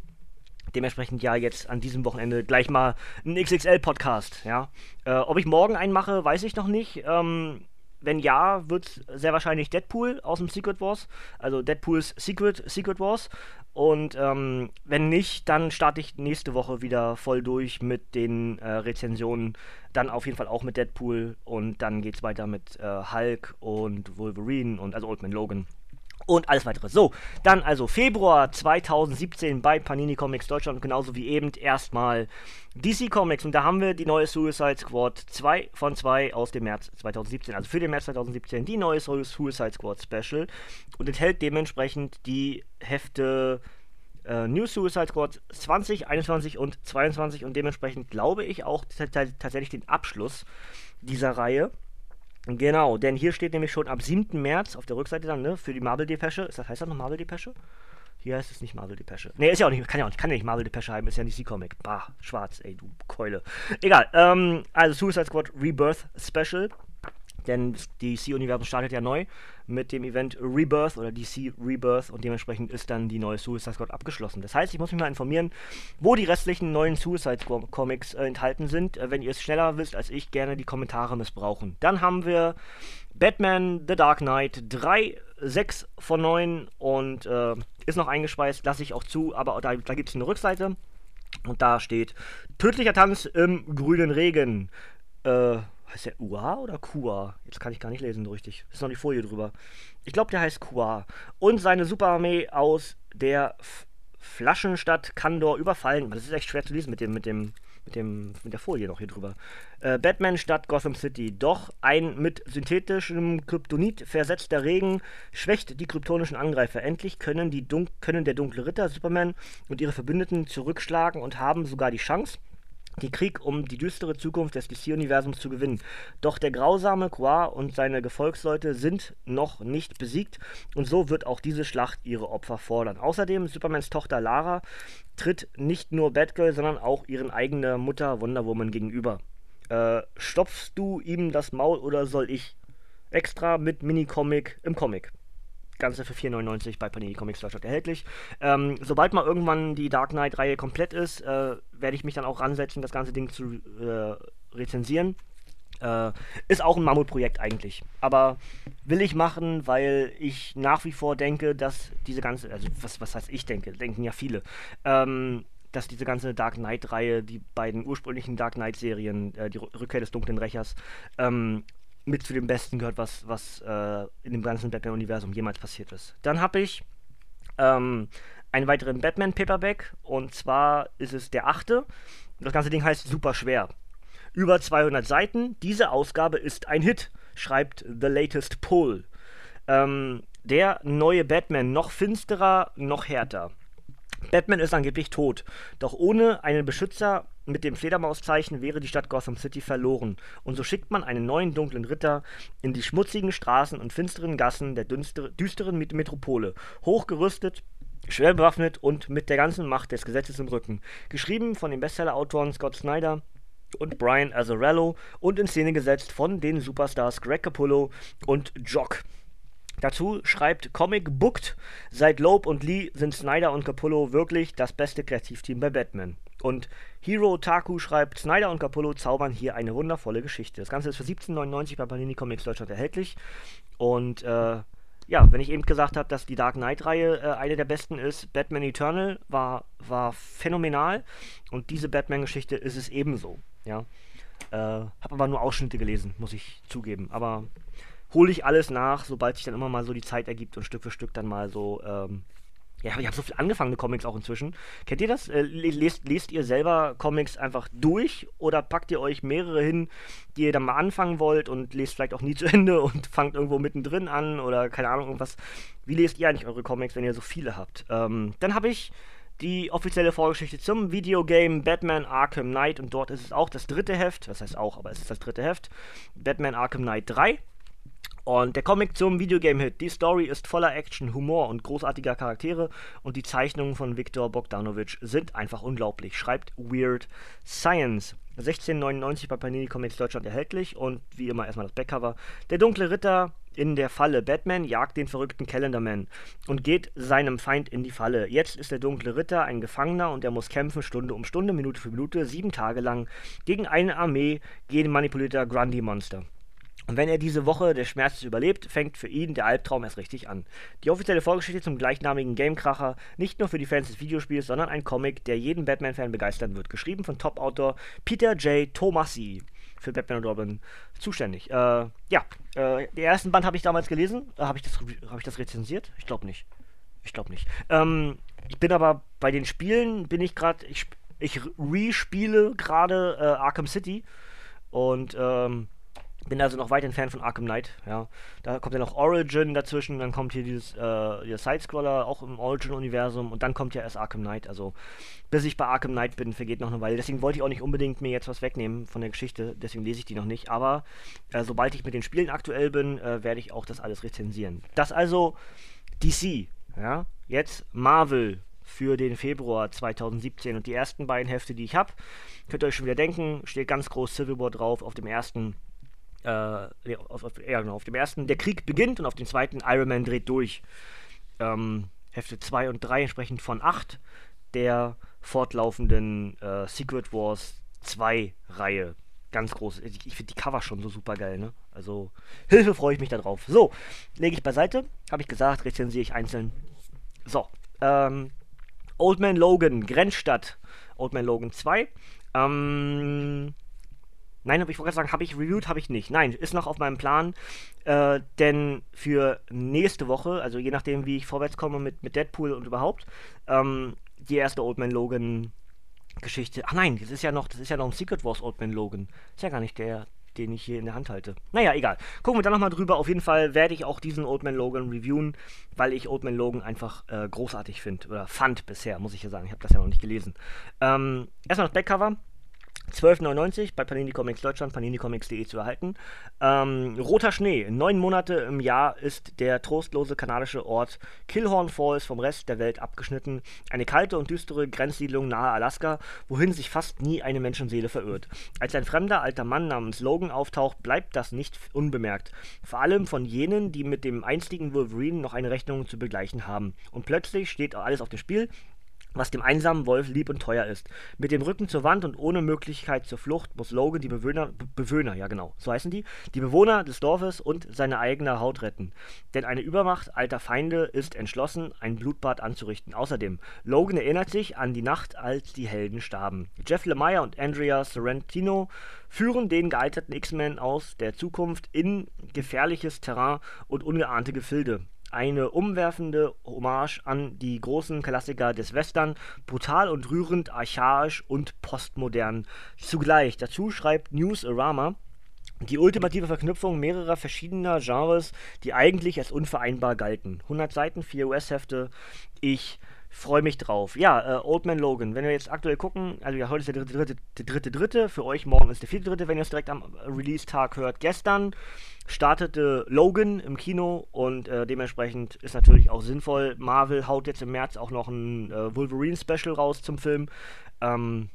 Speaker 1: Dementsprechend ja jetzt an diesem Wochenende gleich mal ein XXL-Podcast. Ja. Äh, ob ich morgen einen mache, weiß ich noch nicht. Ähm, wenn ja, wird sehr wahrscheinlich Deadpool aus dem Secret Wars. Also Deadpools Secret, Secret Wars. Und ähm, wenn nicht, dann starte ich nächste Woche wieder voll durch mit den äh, Rezensionen. Dann auf jeden Fall auch mit Deadpool. Und dann geht es weiter mit äh, Hulk und Wolverine und also Old Man Logan und alles weitere. So, dann also Februar 2017 bei Panini Comics Deutschland, genauso wie eben erstmal DC Comics. Und da haben wir die neue Suicide Squad 2 von 2 aus dem März 2017. Also für den März 2017 die neue Suicide Squad Special und enthält dementsprechend die Hefte äh, New Suicide Squad 20, 21 und 22 und dementsprechend glaube ich auch tatsächlich den Abschluss dieser Reihe. Genau, denn hier steht nämlich schon ab 7. März auf der Rückseite dann, ne, für die Marvel-Depesche. Ist das, heißt das noch Marvel-Depesche? Hier heißt es nicht Marvel-Depesche. Ne, ist ja auch nicht, kann ja auch nicht, kann ja nicht Marvel-Depesche haben, ist ja nicht DC-Comic. Bah, schwarz, ey, du Keule. Egal, ähm, also Suicide Squad Rebirth Special denn DC-Universum startet ja neu mit dem Event Rebirth oder DC Rebirth und dementsprechend ist dann die neue Suicide Squad abgeschlossen. Das heißt, ich muss mich mal informieren, wo die restlichen neuen Suicide Squad Comics äh, enthalten sind. Äh, wenn ihr es schneller wisst als ich, gerne die Kommentare missbrauchen. Dann haben wir Batman The Dark Knight 3, 6 von 9 und äh, ist noch eingespeist, lasse ich auch zu, aber da, da gibt es eine Rückseite. Und da steht Tödlicher Tanz im grünen Regen. Äh, Heißt der UA oder QA? Jetzt kann ich gar nicht lesen so richtig. Ist noch die Folie drüber. Ich glaube, der heißt QA. Und seine Superarmee aus der F Flaschenstadt Kandor überfallen. Das ist echt schwer zu lesen mit dem, mit dem, mit dem, mit der Folie noch hier drüber. Äh, Batman Stadt Gotham City. Doch ein mit synthetischem Kryptonit versetzter Regen schwächt die kryptonischen Angreifer. Endlich können, die Dun können der dunkle Ritter, Superman und ihre Verbündeten zurückschlagen und haben sogar die Chance, die Krieg um die düstere Zukunft des DC-Universums zu gewinnen. Doch der grausame Qua und seine Gefolgsleute sind noch nicht besiegt und so wird auch diese Schlacht ihre Opfer fordern. Außerdem Supermans Tochter Lara tritt nicht nur Batgirl, sondern auch ihren eigenen Mutter Wonder Woman gegenüber. Äh, stopfst du ihm das Maul oder soll ich? Extra mit Mini-Comic im Comic. Ganze für 4,99 bei Panini Comics Deutschland erhältlich. Ähm, sobald mal irgendwann die Dark Knight-Reihe komplett ist, äh, werde ich mich dann auch ransetzen, das ganze Ding zu äh, rezensieren. Äh, ist auch ein Mammutprojekt eigentlich. Aber will ich machen, weil ich nach wie vor denke, dass diese ganze, also was, was heißt ich denke, denken ja viele, ähm, dass diese ganze Dark Knight-Reihe, die beiden ursprünglichen Dark Knight-Serien, äh, die Rückkehr des dunklen Rächers, ähm, mit zu dem Besten gehört, was, was äh, in dem ganzen Batman-Universum jemals passiert ist. Dann habe ich ähm, einen weiteren Batman-Paperback und zwar ist es der achte. Das ganze Ding heißt Super schwer. Über 200 Seiten. Diese Ausgabe ist ein Hit, schreibt The Latest Pull. Ähm, der neue Batman, noch finsterer, noch härter. Batman ist angeblich tot, doch ohne einen Beschützer mit dem Fledermauszeichen wäre die Stadt Gotham City verloren, und so schickt man einen neuen dunklen Ritter in die schmutzigen Straßen und finsteren Gassen der düsteren Metropole, hochgerüstet, schwer bewaffnet und mit der ganzen Macht des Gesetzes im Rücken. Geschrieben von den Bestseller-Autoren Scott Snyder und Brian Azzarello und in Szene gesetzt von den Superstars Greg Capullo und Jock. Dazu schreibt Comic Booked, seit Loeb und Lee sind Snyder und Capullo wirklich das beste Kreativteam bei Batman. Und Hero Taku schreibt, Snyder und Capullo zaubern hier eine wundervolle Geschichte. Das Ganze ist für 17,99 bei Panini Comics Deutschland erhältlich. Und äh, ja, wenn ich eben gesagt habe, dass die Dark Knight-Reihe äh, eine der besten ist, Batman Eternal war, war phänomenal. Und diese Batman-Geschichte ist es ebenso. Ja. Äh, habe aber nur Ausschnitte gelesen, muss ich zugeben. Aber hole ich alles nach, sobald sich dann immer mal so die Zeit ergibt und Stück für Stück dann mal so ähm, ja, ich habe so viel angefangene Comics auch inzwischen. Kennt ihr das? Äh, lest, lest ihr selber Comics einfach durch oder packt ihr euch mehrere hin, die ihr dann mal anfangen wollt und lest vielleicht auch nie zu Ende und fangt irgendwo mittendrin an oder keine Ahnung irgendwas. Wie lest ihr eigentlich eure Comics, wenn ihr so viele habt? Ähm, dann habe ich die offizielle Vorgeschichte zum Videogame Batman Arkham Knight und dort ist es auch das dritte Heft, das heißt auch, aber es ist das dritte Heft, Batman Arkham Knight 3. Und der Comic zum Videogame-Hit. Die Story ist voller Action, Humor und großartiger Charaktere und die Zeichnungen von Viktor Bogdanovich sind einfach unglaublich. Schreibt Weird Science. 1699 bei Panini Comics Deutschland erhältlich und wie immer erstmal das Backcover. Der dunkle Ritter in der Falle. Batman jagt den verrückten Calendarman und geht seinem Feind in die Falle. Jetzt ist der dunkle Ritter ein Gefangener und er muss kämpfen Stunde um Stunde, Minute für Minute, sieben Tage lang gegen eine Armee gegen manipulierter Grundy-Monster. Und wenn er diese Woche des Schmerzes überlebt, fängt für ihn der Albtraum erst richtig an. Die offizielle Vorgeschichte zum gleichnamigen Gamekracher, nicht nur für die Fans des Videospiels, sondern ein Comic, der jeden Batman-Fan begeistern wird. Geschrieben von Top-Autor Peter J. Tomasi. Für Batman und Robin zuständig. Äh, ja, äh, den ersten Band habe ich damals gelesen. Äh, habe ich, das, hab ich das rezensiert? Ich glaube nicht. Ich glaube nicht. Ähm, ich bin aber bei den Spielen, bin ich gerade, ich, ich respiele gerade äh, Arkham City. Und ähm, bin also noch weit entfernt von Arkham Knight, ja. Da kommt ja noch Origin dazwischen, dann kommt hier dieses, äh, der Sidescroller auch im Origin-Universum und dann kommt ja erst Arkham Knight. Also bis ich bei Arkham Knight bin, vergeht noch eine Weile. Deswegen wollte ich auch nicht unbedingt mir jetzt was wegnehmen von der Geschichte, deswegen lese ich die noch nicht. Aber äh, sobald ich mit den Spielen aktuell bin, äh, werde ich auch das alles rezensieren. Das also DC, ja. Jetzt Marvel für den Februar 2017 und die ersten beiden Hefte, die ich habe, könnt ihr euch schon wieder denken, steht ganz groß Civil War drauf auf dem ersten äh, auf, auf, ja, genau, auf dem ersten, der Krieg beginnt und auf dem zweiten Iron Man dreht durch. Ähm, Hefte 2 und 3 entsprechend von 8 der fortlaufenden äh, Secret Wars 2 Reihe. Ganz groß. Ich, ich finde die Cover schon so super geil, ne? Also, Hilfe freue ich mich darauf. So, lege ich beiseite. Habe ich gesagt, rezensiere ich einzeln. So, ähm, Old Man Logan, Grenzstadt. Old Man Logan 2. Ähm, Nein, ich wollte gerade sagen, habe ich reviewed, habe ich nicht. Nein, ist noch auf meinem Plan. Äh, denn für nächste Woche, also je nachdem, wie ich vorwärts komme mit, mit Deadpool und überhaupt, ähm, die erste Old Man Logan Geschichte. Ach nein, das ist ja noch, das ist ja noch ein Secret Wars Old Man Logan. Ist ja gar nicht der, den ich hier in der Hand halte. Naja, egal. Gucken wir da nochmal drüber. Auf jeden Fall werde ich auch diesen Old Man Logan reviewen, weil ich Old Man Logan einfach äh, großartig finde. Oder fand bisher, muss ich ja sagen. Ich habe das ja noch nicht gelesen. Ähm, erstmal das Backcover. 12,99 bei Panini Comics Deutschland, paninicomics.de zu erhalten. Ähm, Roter Schnee. Neun Monate im Jahr ist der trostlose kanadische Ort Killhorn Falls vom Rest der Welt abgeschnitten. Eine kalte und düstere Grenzsiedlung nahe Alaska, wohin sich fast nie eine Menschenseele verirrt. Als ein fremder alter Mann namens Logan auftaucht, bleibt das nicht unbemerkt. Vor allem von jenen, die mit dem einstigen Wolverine noch eine Rechnung zu begleichen haben. Und plötzlich steht alles auf dem Spiel was dem einsamen Wolf lieb und teuer ist. Mit dem Rücken zur Wand und ohne Möglichkeit zur Flucht muss Logan die Bewohner, Bewohner, ja genau, so heißen die, die Bewohner des Dorfes und seine eigene Haut retten. Denn eine Übermacht alter Feinde ist entschlossen, ein Blutbad anzurichten. Außerdem, Logan erinnert sich an die Nacht, als die Helden starben. Jeff Lemire und Andrea Sorrentino führen den gealterten X-Men aus der Zukunft in gefährliches Terrain und ungeahnte Gefilde eine umwerfende Hommage an die großen Klassiker des Western, brutal und rührend, archaisch und postmodern zugleich. Dazu schreibt Newsarama, die ultimative Verknüpfung mehrerer verschiedener Genres, die eigentlich als unvereinbar galten. 100 Seiten, 4 US-Hefte. Ich freue mich drauf. Ja, äh, Old Man Logan. Wenn wir jetzt aktuell gucken, also ja, heute ist der dritte, dritte, der dritte, dritte. Für euch morgen ist der vierte, dritte. Wenn ihr es direkt am Release-Tag hört, gestern startete Logan im Kino und äh, dementsprechend ist natürlich auch sinnvoll. Marvel haut jetzt im März auch noch ein äh, Wolverine-Special raus zum Film. Ähm,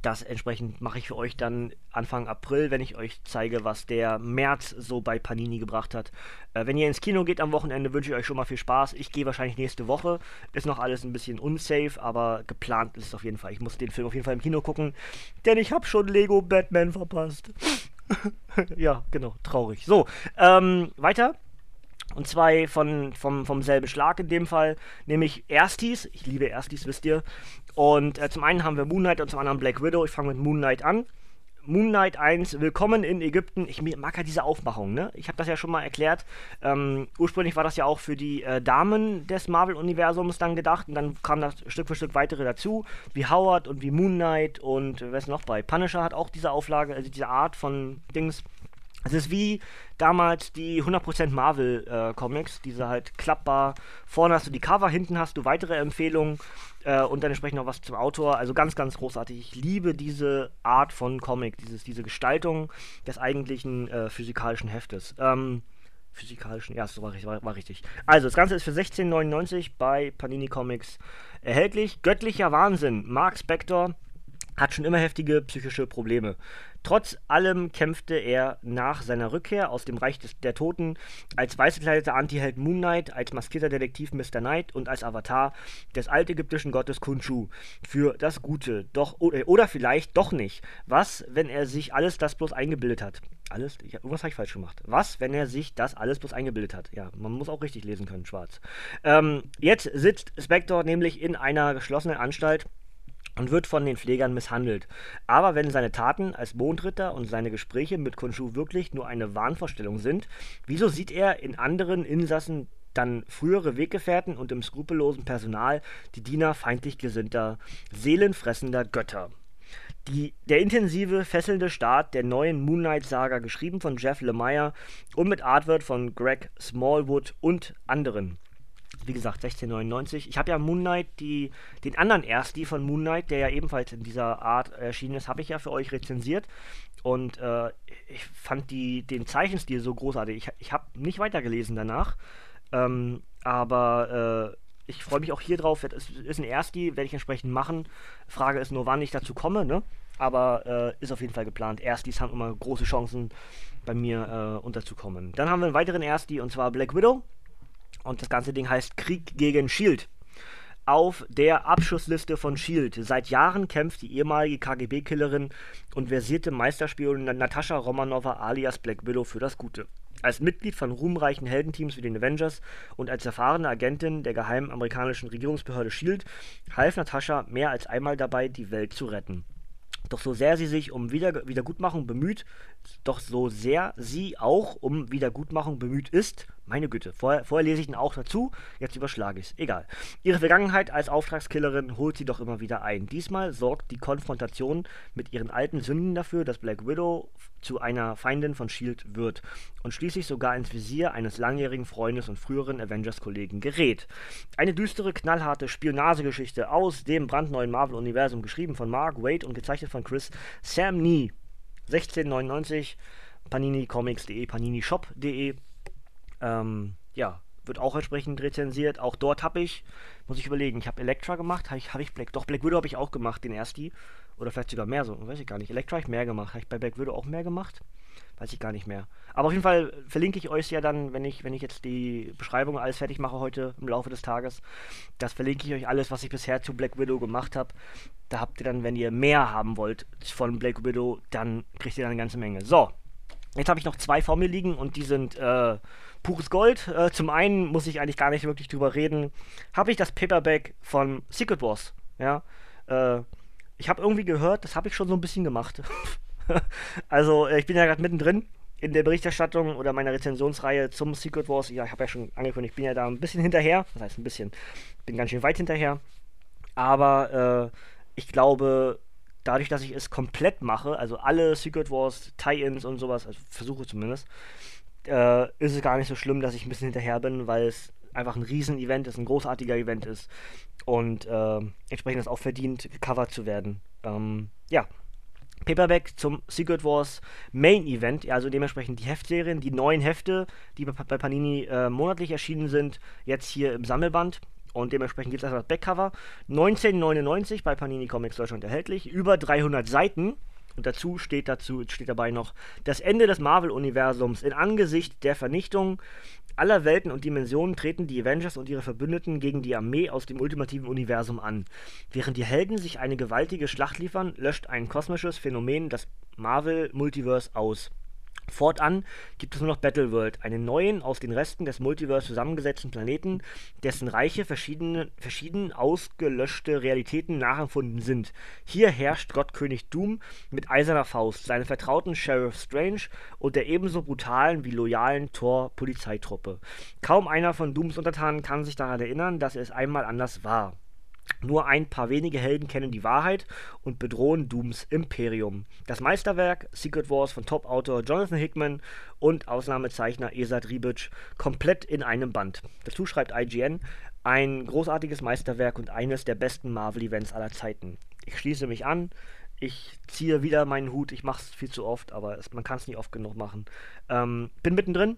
Speaker 1: das entsprechend mache ich für euch dann Anfang April, wenn ich euch zeige, was der März so bei Panini gebracht hat. Äh, wenn ihr ins Kino geht am Wochenende, wünsche ich euch schon mal viel Spaß. Ich gehe wahrscheinlich nächste Woche. Ist noch alles ein bisschen unsafe, aber geplant ist es auf jeden Fall. Ich muss den Film auf jeden Fall im Kino gucken, denn ich habe schon Lego Batman verpasst. ja, genau, traurig. So, ähm, weiter. Und zwei von, vom, vom selben Schlag in dem Fall, nämlich Erstis. Ich liebe Erstis, wisst ihr. Und äh, zum einen haben wir Moon Knight und zum anderen Black Widow. Ich fange mit Moon Knight an. Moon Knight 1, Willkommen in Ägypten. Ich mag ja diese Aufmachung, ne? Ich habe das ja schon mal erklärt. Ähm, ursprünglich war das ja auch für die äh, Damen des Marvel-Universums dann gedacht und dann kamen da Stück für Stück weitere dazu, wie Howard und wie Moon Knight und wer ist noch bei? Punisher hat auch diese Auflage, also diese Art von Dings. Es ist wie damals die 100% Marvel äh, Comics, diese halt klappbar. Vorne hast du die Cover, hinten hast du weitere Empfehlungen äh, und dann entsprechend noch was zum Autor. Also ganz, ganz großartig. Ich liebe diese Art von Comic, dieses, diese Gestaltung des eigentlichen äh, physikalischen Heftes. Ähm, physikalischen, ja, das war, war, war, richtig. Also, das Ganze ist für 16,99 bei Panini Comics erhältlich. Göttlicher Wahnsinn. Mark Spector hat schon immer heftige psychische Probleme. Trotz allem kämpfte er nach seiner Rückkehr aus dem Reich des, der Toten als weiß gekleideter Antiheld Moon Knight, als maskierter Detektiv Mr. Knight und als Avatar des altägyptischen Gottes Khonshu für das Gute. Doch oder, oder vielleicht doch nicht. Was, wenn er sich alles das bloß eingebildet hat? Alles? Ich, irgendwas habe ich falsch gemacht. Was, wenn er sich das alles bloß eingebildet hat? Ja, man muss auch richtig lesen können, schwarz. Ähm, jetzt sitzt Spector nämlich in einer geschlossenen Anstalt und wird von den Pflegern misshandelt. Aber wenn seine Taten als Mondritter und seine Gespräche mit Khonshu wirklich nur eine Wahnvorstellung sind, wieso sieht er in anderen Insassen dann frühere Weggefährten und im skrupellosen Personal die Diener feindlich gesinnter, seelenfressender Götter? Die, der intensive, fesselnde Start der neuen Moonlight-Saga, geschrieben von Jeff Lemire und mit Artwork von Greg Smallwood und anderen wie gesagt, 1699. Ich habe ja Moon Knight, die, den anderen Ersti von Moon Knight, der ja ebenfalls in dieser Art erschienen ist, habe ich ja für euch rezensiert. Und äh, ich fand die, den Zeichenstil so großartig. Ich, ich habe nicht weitergelesen danach. Ähm, aber äh, ich freue mich auch hier drauf. Es ist ein Ersti, werde ich entsprechend machen. Frage ist nur, wann ich dazu komme, ne? Aber äh, ist auf jeden Fall geplant. Erstis haben immer große Chancen, bei mir äh, unterzukommen. Dann haben wir einen weiteren Ersti und zwar Black Widow. Und das ganze Ding heißt Krieg gegen Shield. Auf der Abschussliste von Shield. Seit Jahren kämpft die ehemalige KGB-Killerin und versierte Meisterspionin Natascha Romanova alias Black Widow für das Gute. Als Mitglied von ruhmreichen Heldenteams wie den Avengers und als erfahrene Agentin der geheimen amerikanischen Regierungsbehörde Shield half Natascha mehr als einmal dabei, die Welt zu retten. Doch so sehr sie sich um Wieder Wiedergutmachung bemüht, doch so sehr sie auch um Wiedergutmachung bemüht ist, meine Güte, vorher, vorher lese ich ihn auch dazu, jetzt überschlage ich es. Egal. Ihre Vergangenheit als Auftragskillerin holt sie doch immer wieder ein. Diesmal sorgt die Konfrontation mit ihren alten Sünden dafür, dass Black Widow zu einer Feindin von Shield wird und schließlich sogar ins Visier eines langjährigen Freundes und früheren Avengers-Kollegen gerät. Eine düstere, knallharte Spionagegeschichte aus dem brandneuen Marvel-Universum, geschrieben von Mark Wade und gezeichnet von Chris Sam Nee. 1699 paninicomics.de, paninishop.de ähm, ja, wird auch entsprechend rezensiert. Auch dort habe ich, muss ich überlegen, ich habe Elektra gemacht, habe ich, hab ich Black, doch Black Widow habe ich auch gemacht, den ersten. Oder vielleicht sogar mehr, so, weiß ich gar nicht. Elektra habe ich mehr gemacht. Habe ich bei Black Widow auch mehr gemacht? Weiß ich gar nicht mehr. Aber auf jeden Fall verlinke ich euch ja dann, wenn ich, wenn ich jetzt die Beschreibung alles fertig mache heute im Laufe des Tages. Das verlinke ich euch alles, was ich bisher zu Black Widow gemacht habe. Da habt ihr dann, wenn ihr mehr haben wollt von Black Widow, dann kriegt ihr dann eine ganze Menge. So, jetzt habe ich noch zwei vor mir liegen und die sind äh, pures Gold. Äh, zum einen muss ich eigentlich gar nicht wirklich drüber reden. Habe ich das Paperback von Secret Wars. Ja. Äh, ich habe irgendwie gehört, das habe ich schon so ein bisschen gemacht. also, äh, ich bin ja gerade mittendrin in der Berichterstattung oder meiner Rezensionsreihe zum Secret Wars. Ja, ich habe ja schon angekündigt, ich bin ja da ein bisschen hinterher. Das heißt, ein bisschen. Bin ganz schön weit hinterher. Aber äh, ich glaube, dadurch, dass ich es komplett mache, also alle Secret Wars Tie-Ins und sowas, also versuche zumindest, äh, ist es gar nicht so schlimm, dass ich ein bisschen hinterher bin, weil es einfach ein Riesen-Event ist, ein großartiger Event ist und äh, entsprechend es auch verdient, gecovert zu werden. Ähm, ja, Paperback zum Secret Wars Main Event, also dementsprechend die Heftserien, die neuen Hefte, die bei, bei Panini äh, monatlich erschienen sind, jetzt hier im Sammelband. Und dementsprechend gibt es das Backcover. 1999 bei Panini Comics Deutschland erhältlich. Über 300 Seiten. Und dazu steht dazu steht dabei noch das Ende des Marvel-Universums. In Angesicht der Vernichtung aller Welten und Dimensionen treten die Avengers und ihre Verbündeten gegen die Armee aus dem ultimativen Universum an. Während die Helden sich eine gewaltige Schlacht liefern, löscht ein kosmisches Phänomen das Marvel-Multiverse aus. Fortan gibt es nur noch Battleworld, einen neuen, aus den Resten des Multiverse zusammengesetzten Planeten, dessen Reiche verschiedene, verschieden ausgelöschte Realitäten nachempfunden sind. Hier herrscht Gottkönig Doom mit eiserner Faust, seine vertrauten Sheriff Strange und der ebenso brutalen wie loyalen Thor-Polizeitruppe. Kaum einer von Dooms Untertanen kann sich daran erinnern, dass es einmal anders war. Nur ein paar wenige Helden kennen die Wahrheit und bedrohen Dooms Imperium. Das Meisterwerk Secret Wars von Top-Autor Jonathan Hickman und Ausnahmezeichner Esad Ribic komplett in einem Band. Dazu schreibt IGN ein großartiges Meisterwerk und eines der besten Marvel-Events aller Zeiten. Ich schließe mich an. Ich ziehe wieder meinen Hut. Ich mache es viel zu oft, aber es, man kann es nicht oft genug machen. Ähm, bin mittendrin.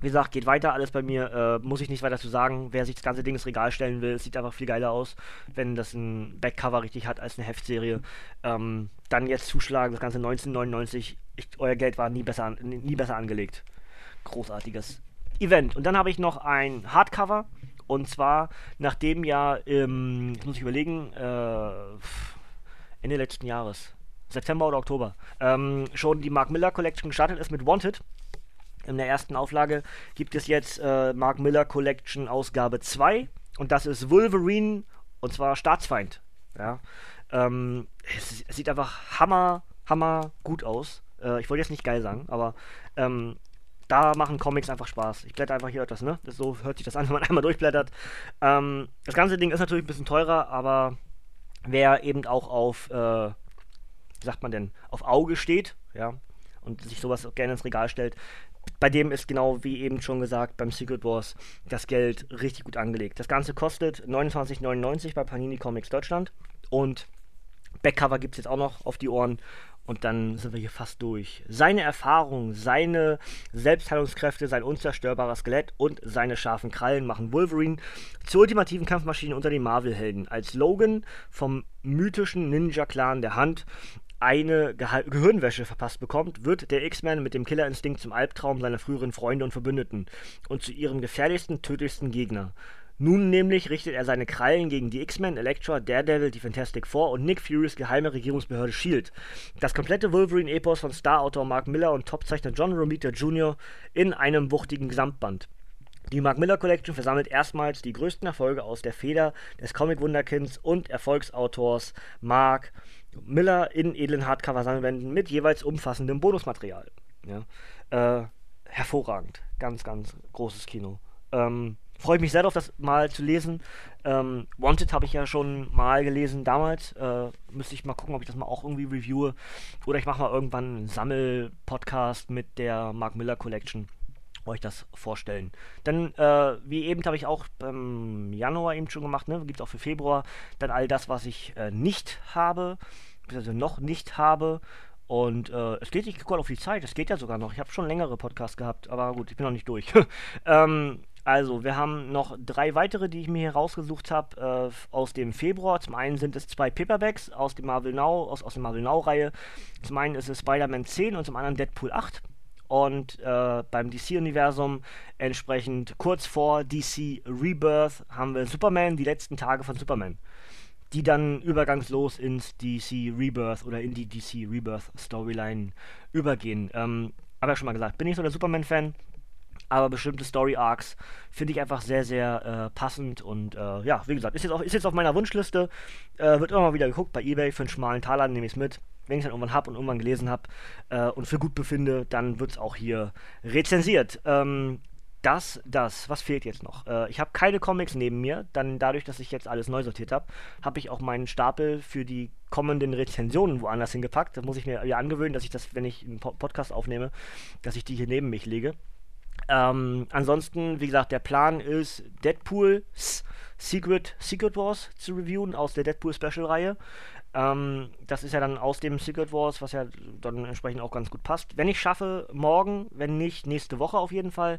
Speaker 1: Wie gesagt, geht weiter alles bei mir. Äh, muss ich nicht weiter zu sagen. Wer sich das ganze Ding ins Regal stellen will, sieht einfach viel geiler aus, wenn das ein Backcover richtig hat als eine Heftserie. Ähm, dann jetzt zuschlagen, das Ganze 1999. Ich, euer Geld war nie besser, nie besser angelegt. Großartiges Event. Und dann habe ich noch ein Hardcover. Und zwar, nachdem ja, ähm, muss ich überlegen, äh, Ende letzten Jahres, September oder Oktober, ähm, schon die Mark Miller Collection gestartet ist mit Wanted in der ersten Auflage gibt es jetzt äh, Mark Miller Collection Ausgabe 2 und das ist Wolverine und zwar Staatsfeind. Ja. Ähm, es, es, sieht einfach hammer, hammer gut aus. Äh, ich wollte jetzt nicht geil sagen, aber ähm, da machen Comics einfach Spaß. Ich blätter einfach hier etwas, ne? Das, so hört sich das an, wenn man einmal durchblättert. Ähm, das ganze Ding ist natürlich ein bisschen teurer, aber wer eben auch auf, äh, wie sagt man denn, auf Auge steht, ja, und sich sowas gerne ins Regal stellt, bei dem ist genau wie eben schon gesagt beim Secret Wars das Geld richtig gut angelegt. Das Ganze kostet 29,99 bei Panini Comics Deutschland und Backcover gibt es jetzt auch noch auf die Ohren und dann sind wir hier fast durch. Seine Erfahrung, seine Selbstheilungskräfte, sein unzerstörbares Skelett und seine scharfen Krallen machen Wolverine zur ultimativen Kampfmaschine unter den Marvel-Helden. Als Logan vom mythischen Ninja-Clan der Hand eine Ge Gehirnwäsche verpasst bekommt, wird der X-Men mit dem Killerinstinkt zum Albtraum seiner früheren Freunde und Verbündeten und zu ihrem gefährlichsten, tödlichsten Gegner. Nun nämlich richtet er seine Krallen gegen die X-Men, Elektra, Daredevil, die Fantastic Four und Nick Furys geheime Regierungsbehörde S.H.I.E.L.D. Das komplette Wolverine-Epos von Star-Autor Mark Miller und Topzeichner John Romita Jr. in einem wuchtigen Gesamtband. Die Mark Miller Collection versammelt erstmals die größten Erfolge aus der Feder des Comic-Wunderkinds und Erfolgsautors Mark Miller. In edlen Hardcover-Sammelbänden mit jeweils umfassendem Bonusmaterial. Ja. Äh, hervorragend. Ganz, ganz großes Kino. Ähm, Freue mich sehr darauf, das mal zu lesen. Ähm, Wanted habe ich ja schon mal gelesen damals. Äh, müsste ich mal gucken, ob ich das mal auch irgendwie reviewe. Oder ich mache mal irgendwann einen Sammel-Podcast mit der Mark Miller Collection euch das vorstellen. Dann, äh, wie eben habe ich auch im Januar eben schon gemacht, ne? gibt es auch für Februar, dann all das, was ich äh, nicht habe, beziehungsweise noch nicht habe. Und äh, es geht nicht gut auf die Zeit, es geht ja sogar noch. Ich habe schon längere Podcasts gehabt, aber gut, ich bin noch nicht durch. ähm, also, wir haben noch drei weitere, die ich mir hier rausgesucht habe, äh, aus dem Februar. Zum einen sind es zwei Paperbacks aus dem Marvel Now, aus, aus der Marvel Now-Reihe. Zum einen ist es Spider-Man 10 und zum anderen Deadpool 8 und äh, beim DC-Universum entsprechend kurz vor DC Rebirth haben wir Superman, die letzten Tage von Superman, die dann übergangslos ins DC Rebirth oder in die DC Rebirth Storyline übergehen. Ähm, aber schon mal gesagt, bin ich so der Superman-Fan, aber bestimmte Story Arcs finde ich einfach sehr, sehr äh, passend und äh, ja, wie gesagt, ist jetzt, auf, ist jetzt auf meiner Wunschliste, äh, wird immer mal wieder geguckt bei Ebay für einen schmalen Taler, nehme ich es mit wenn ich es dann irgendwann habe und irgendwann gelesen habe äh, und für gut befinde, dann wird es auch hier rezensiert. Ähm, das, das, was fehlt jetzt noch? Äh, ich habe keine Comics neben mir, dann dadurch, dass ich jetzt alles neu sortiert habe, habe ich auch meinen Stapel für die kommenden Rezensionen woanders hingepackt. Das muss ich mir ja angewöhnen, dass ich das, wenn ich einen Podcast aufnehme, dass ich die hier neben mich lege. Ähm, ansonsten, wie gesagt, der Plan ist, Deadpool's Secret, Secret Wars zu reviewen aus der Deadpool Special Reihe. Ähm, das ist ja dann aus dem Secret Wars, was ja dann entsprechend auch ganz gut passt. Wenn ich schaffe, morgen, wenn nicht, nächste Woche auf jeden Fall.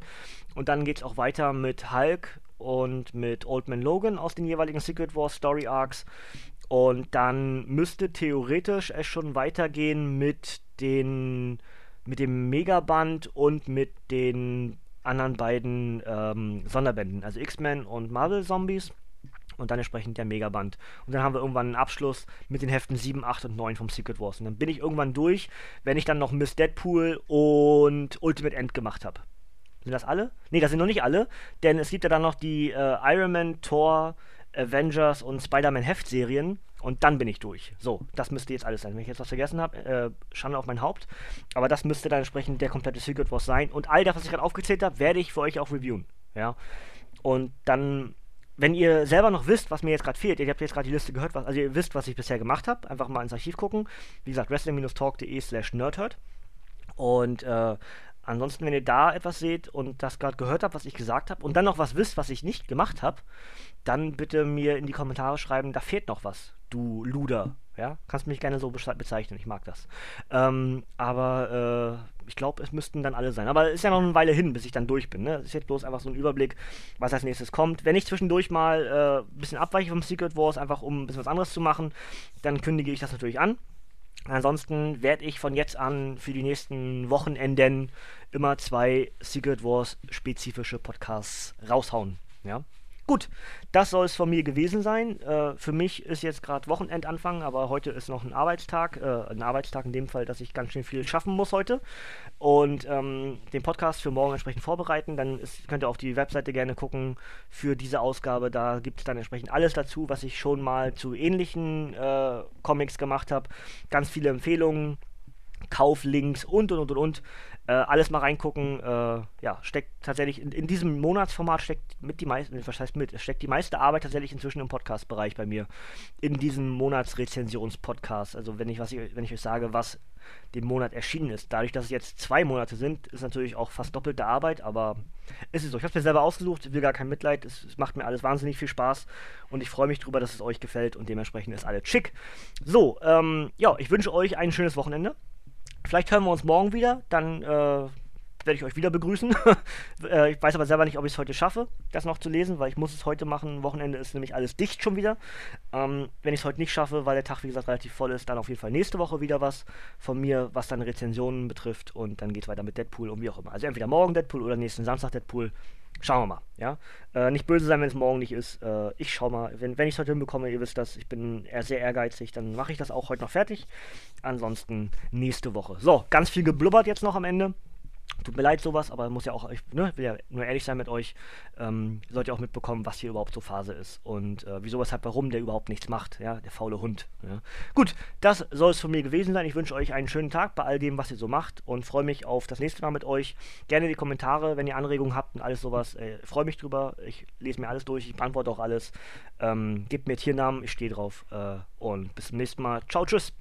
Speaker 1: Und dann geht es auch weiter mit Hulk und mit Old Man Logan aus den jeweiligen Secret Wars Story Arcs. Und dann müsste theoretisch es schon weitergehen mit den mit dem Megaband und mit den anderen beiden ähm, Sonderbänden, also X-Men und Marvel Zombies. Und dann entsprechend der Megaband. Und dann haben wir irgendwann einen Abschluss mit den Heften 7, 8 und 9 vom Secret Wars. Und dann bin ich irgendwann durch, wenn ich dann noch Miss Deadpool und Ultimate End gemacht habe. Sind das alle? Ne, das sind noch nicht alle, denn es gibt ja dann noch die äh, Iron Man, Thor, Avengers und Spider-Man Heftserien und dann bin ich durch. So, das müsste jetzt alles sein. Wenn ich jetzt was vergessen habe, äh, Schande auf mein Haupt. Aber das müsste dann entsprechend der komplette Secret Wars sein. Und all das, was ich gerade aufgezählt habe, werde ich für euch auch reviewen. Ja. Und dann, wenn ihr selber noch wisst, was mir jetzt gerade fehlt, ihr habt jetzt gerade die Liste gehört, was, also ihr wisst, was ich bisher gemacht habe, einfach mal ins Archiv gucken. Wie gesagt, wrestling-talk.de slash nerdhurt. Und äh, Ansonsten, wenn ihr da etwas seht und das gerade gehört habt, was ich gesagt habe, und dann noch was wisst, was ich nicht gemacht habe, dann bitte mir in die Kommentare schreiben, da fehlt noch was, du Luder. Ja, kannst mich gerne so bezeichnen, ich mag das. Ähm, aber äh, ich glaube, es müssten dann alle sein. Aber es ist ja noch eine Weile hin, bis ich dann durch bin. Ne? Das ist jetzt bloß einfach so ein Überblick, was als nächstes kommt. Wenn ich zwischendurch mal äh, ein bisschen abweiche vom Secret Wars, einfach um ein bisschen was anderes zu machen, dann kündige ich das natürlich an. Ansonsten werde ich von jetzt an für die nächsten Wochenenden immer zwei Secret Wars spezifische Podcasts raushauen. Ja. Gut, das soll es von mir gewesen sein. Äh, für mich ist jetzt gerade Wochenendanfang, aber heute ist noch ein Arbeitstag. Äh, ein Arbeitstag in dem Fall, dass ich ganz schön viel schaffen muss heute. Und ähm, den Podcast für morgen entsprechend vorbereiten. Dann ist, könnt ihr auf die Webseite gerne gucken für diese Ausgabe. Da gibt es dann entsprechend alles dazu, was ich schon mal zu ähnlichen äh, Comics gemacht habe. Ganz viele Empfehlungen, Kauflinks und und und und. und. Äh, alles mal reingucken. Äh, ja, steckt tatsächlich in, in, diesem Monatsformat steckt mit die meiste, was heißt mit, steckt die meiste Arbeit tatsächlich inzwischen im Podcast-Bereich bei mir. In diesem Monatsrezensions-Podcast. Also wenn ich was wenn ich euch sage, was den Monat erschienen ist. Dadurch, dass es jetzt zwei Monate sind, ist natürlich auch fast doppelte Arbeit, aber es ist so. Ich habe es mir selber ausgesucht, will gar kein Mitleid. Es, es, macht mir alles wahnsinnig viel Spaß und ich freue mich drüber, dass es euch gefällt und dementsprechend ist alles schick. So, ähm, ja, ich wünsche euch ein schönes Wochenende. Vielleicht hören wir uns morgen wieder, dann äh, werde ich euch wieder begrüßen. äh, ich weiß aber selber nicht, ob ich es heute schaffe, das noch zu lesen, weil ich muss es heute machen. Wochenende ist nämlich alles dicht schon wieder. Ähm, wenn ich es heute nicht schaffe, weil der Tag, wie gesagt, relativ voll ist, dann auf jeden Fall nächste Woche wieder was von mir, was dann Rezensionen betrifft. Und dann geht es weiter mit Deadpool und wie auch immer. Also entweder morgen Deadpool oder nächsten Samstag Deadpool. Schauen wir mal, ja. Äh, nicht böse sein, wenn es morgen nicht ist. Äh, ich schau mal. Wenn, wenn ich es heute hinbekomme, ihr wisst das, ich bin eher sehr ehrgeizig, dann mache ich das auch heute noch fertig. Ansonsten nächste Woche. So, ganz viel geblubbert jetzt noch am Ende. Tut mir leid sowas, aber muss ja auch, ich ne, will ja nur ehrlich sein mit euch. Ähm, sollt ihr auch mitbekommen, was hier überhaupt so Phase ist und äh, wieso, weshalb, warum der überhaupt nichts macht, ja, der faule Hund. Ja. Gut, das soll es von mir gewesen sein. Ich wünsche euch einen schönen Tag bei all dem, was ihr so macht und freue mich auf das nächste Mal mit euch. Gerne die Kommentare, wenn ihr Anregungen habt und alles sowas. Äh, freue mich drüber. Ich lese mir alles durch, ich beantworte auch alles. Ähm, gebt mir Tiernamen, ich stehe drauf. Äh, und bis zum nächsten Mal. Ciao, tschüss.